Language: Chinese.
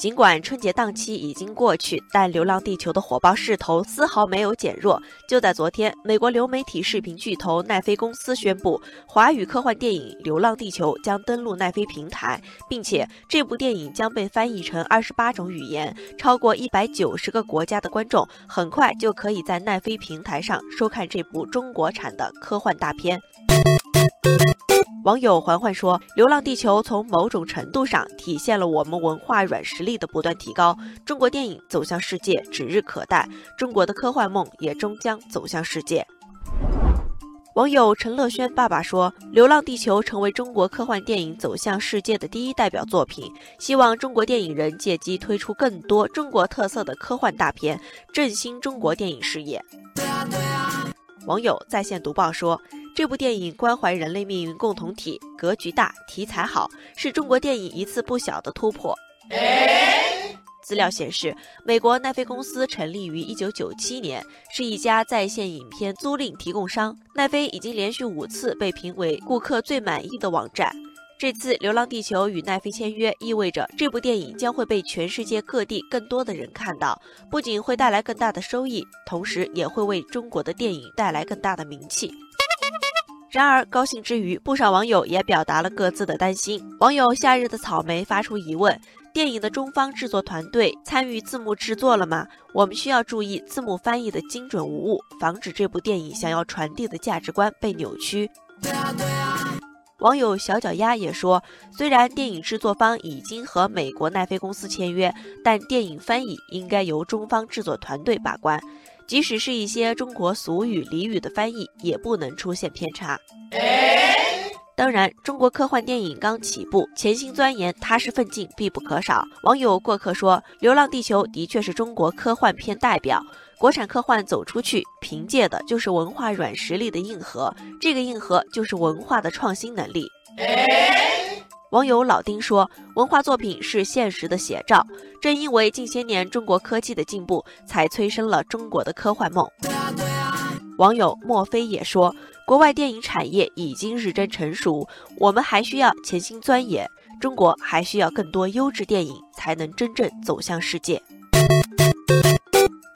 尽管春节档期已经过去，但《流浪地球》的火爆势头丝毫没有减弱。就在昨天，美国流媒体视频巨头奈飞公司宣布，华语科幻电影《流浪地球》将登陆奈飞平台，并且这部电影将被翻译成二十八种语言，超过一百九十个国家的观众很快就可以在奈飞平台上收看这部中国产的科幻大片。网友环环说：“《流浪地球》从某种程度上体现了我们文化软实力的不断提高。中国电影走向世界指日可待，中国的科幻梦也终将走向世界。”网友陈乐轩爸爸说：“《流浪地球》成为中国科幻电影走向世界的第一代表作品，希望中国电影人借机推出更多中国特色的科幻大片，振兴中国电影事业。”网友在线读报说。这部电影关怀人类命运共同体，格局大，题材好，是中国电影一次不小的突破。资料显示，美国奈飞公司成立于1997年，是一家在线影片租赁提供商。奈飞已经连续五次被评为顾客最满意的网站。这次《流浪地球》与奈飞签约，意味着这部电影将会被全世界各地更多的人看到，不仅会带来更大的收益，同时也会为中国的电影带来更大的名气。然而，高兴之余，不少网友也表达了各自的担心。网友夏日的草莓发出疑问：电影的中方制作团队参与字幕制作了吗？我们需要注意字幕翻译的精准无误，防止这部电影想要传递的价值观被扭曲。网友小脚丫也说，虽然电影制作方已经和美国奈飞公司签约，但电影翻译应该由中方制作团队把关。即使是一些中国俗语俚语的翻译，也不能出现偏差。当然，中国科幻电影刚起步，潜心钻研、踏实奋进必不可少。网友过客说：“《流浪地球》的确是中国科幻片代表，国产科幻走出去，凭借的就是文化软实力的硬核，这个硬核就是文化的创新能力。”网友老丁说：“文化作品是现实的写照，正因为近些年中国科技的进步，才催生了中国的科幻梦。”网友莫非也说：“国外电影产业已经日臻成熟，我们还需要潜心钻研，中国还需要更多优质电影，才能真正走向世界。”